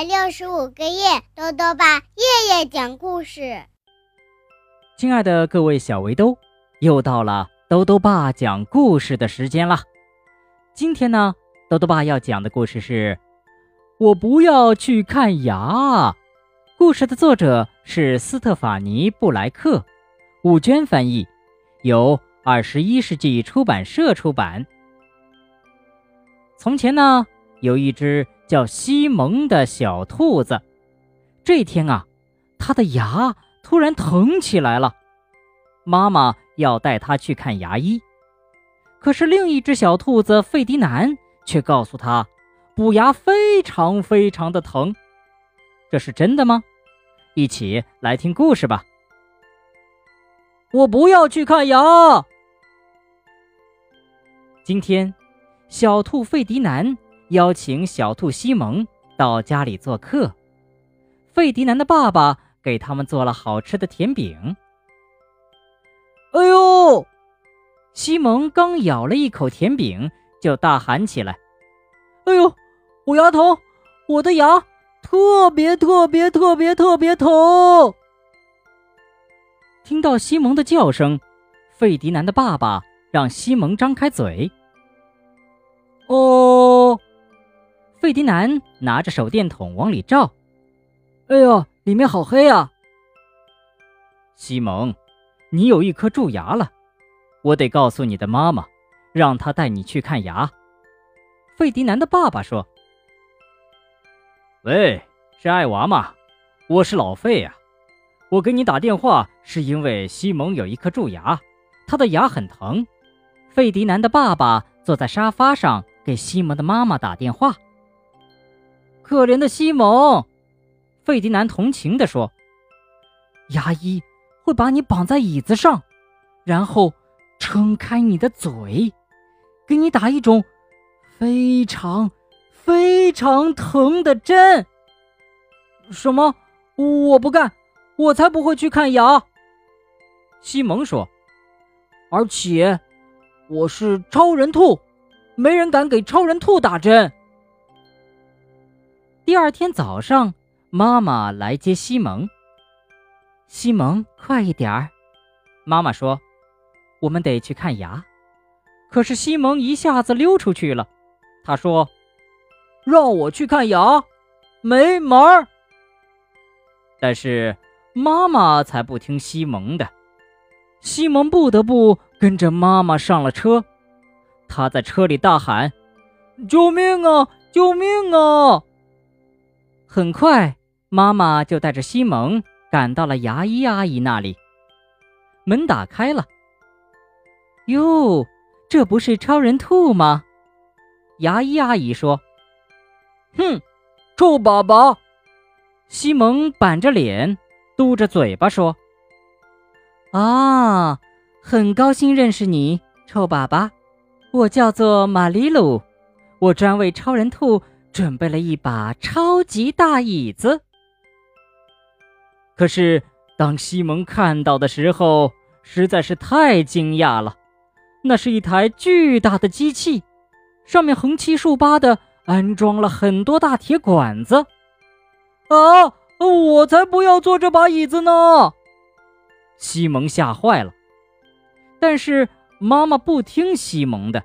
百六十五个夜，豆豆爸夜夜讲故事。亲爱的各位小围兜，又到了豆豆爸讲故事的时间了。今天呢，豆豆爸要讲的故事是《我不要去看牙》。故事的作者是斯特法尼·布莱克，吴娟翻译，由二十一世纪出版社出版。从前呢，有一只叫西蒙的小兔子。这天啊，它的牙突然疼起来了，妈妈要带它去看牙医。可是另一只小兔子费迪南却告诉他，补牙非常非常的疼。这是真的吗？一起来听故事吧。我不要去看牙。今天。小兔费迪南邀请小兔西蒙到家里做客。费迪南的爸爸给他们做了好吃的甜饼。哎呦！西蒙刚咬了一口甜饼，就大喊起来：“哎呦，我牙疼！我的牙特别特别特别特别疼！”听到西蒙的叫声，费迪南的爸爸让西蒙张开嘴。哦，费迪南拿着手电筒往里照，哎呦，里面好黑啊！西蒙，你有一颗蛀牙了，我得告诉你的妈妈，让她带你去看牙。费迪南的爸爸说：“喂，是艾娃吗？我是老费呀，我给你打电话是因为西蒙有一颗蛀牙，他的牙很疼。”费迪南的爸爸坐在沙发上。给西蒙的妈妈打电话。可怜的西蒙，费迪南同情地说：“牙医会把你绑在椅子上，然后撑开你的嘴，给你打一种非常非常疼的针。”什么？我不干！我才不会去看牙。西蒙说：“而且我是超人兔。”没人敢给超人兔打针。第二天早上，妈妈来接西蒙。西蒙，快一点儿！妈妈说：“我们得去看牙。”可是西蒙一下子溜出去了。他说：“让我去看牙，没门！”但是妈妈才不听西蒙的。西蒙不得不跟着妈妈上了车。他在车里大喊：“救命啊！救命啊！”很快，妈妈就带着西蒙赶到了牙医阿姨那里。门打开了。哟，这不是超人兔吗？牙医阿姨说：“哼，臭宝宝！”西蒙板着脸，嘟着嘴巴说：“啊，很高兴认识你，臭粑粑。”我叫做玛丽鲁，我专为超人兔准备了一把超级大椅子。可是当西蒙看到的时候，实在是太惊讶了。那是一台巨大的机器，上面横七竖八的安装了很多大铁管子。啊！我才不要坐这把椅子呢！西蒙吓坏了。但是。妈妈不听西蒙的，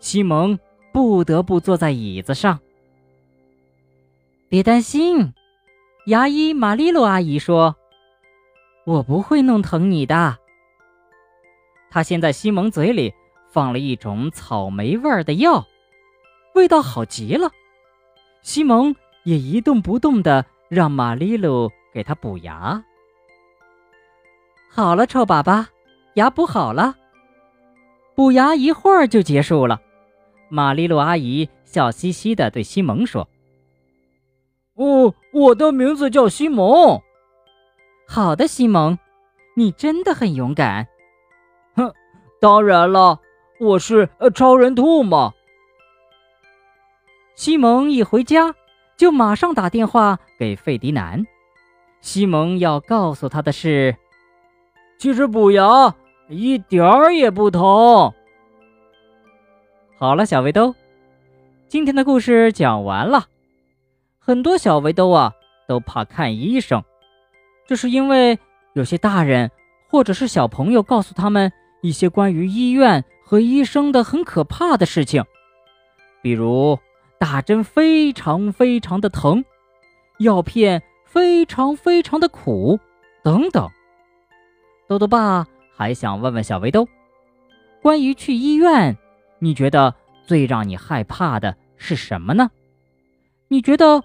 西蒙不得不坐在椅子上。别担心，牙医玛丽露阿姨说：“我不会弄疼你的。”她先在西蒙嘴里放了一种草莓味儿的药，味道好极了。西蒙也一动不动的让玛丽露给他补牙。好了，臭粑粑，牙补好了。补牙一会儿就结束了，玛丽露阿姨笑嘻嘻的对西蒙说：“哦，我的名字叫西蒙。好的，西蒙，你真的很勇敢。哼，当然了，我是超人兔嘛。”西蒙一回家就马上打电话给费迪南。西蒙要告诉他的是，其实补牙。一点儿也不疼。好了，小围兜，今天的故事讲完了。很多小围兜啊都怕看医生，这是因为有些大人或者是小朋友告诉他们一些关于医院和医生的很可怕的事情，比如打针非常非常的疼，药片非常非常的苦，等等。豆豆爸还想问问小围兜，关于去医院，你觉得最让你害怕的是什么呢？你觉得？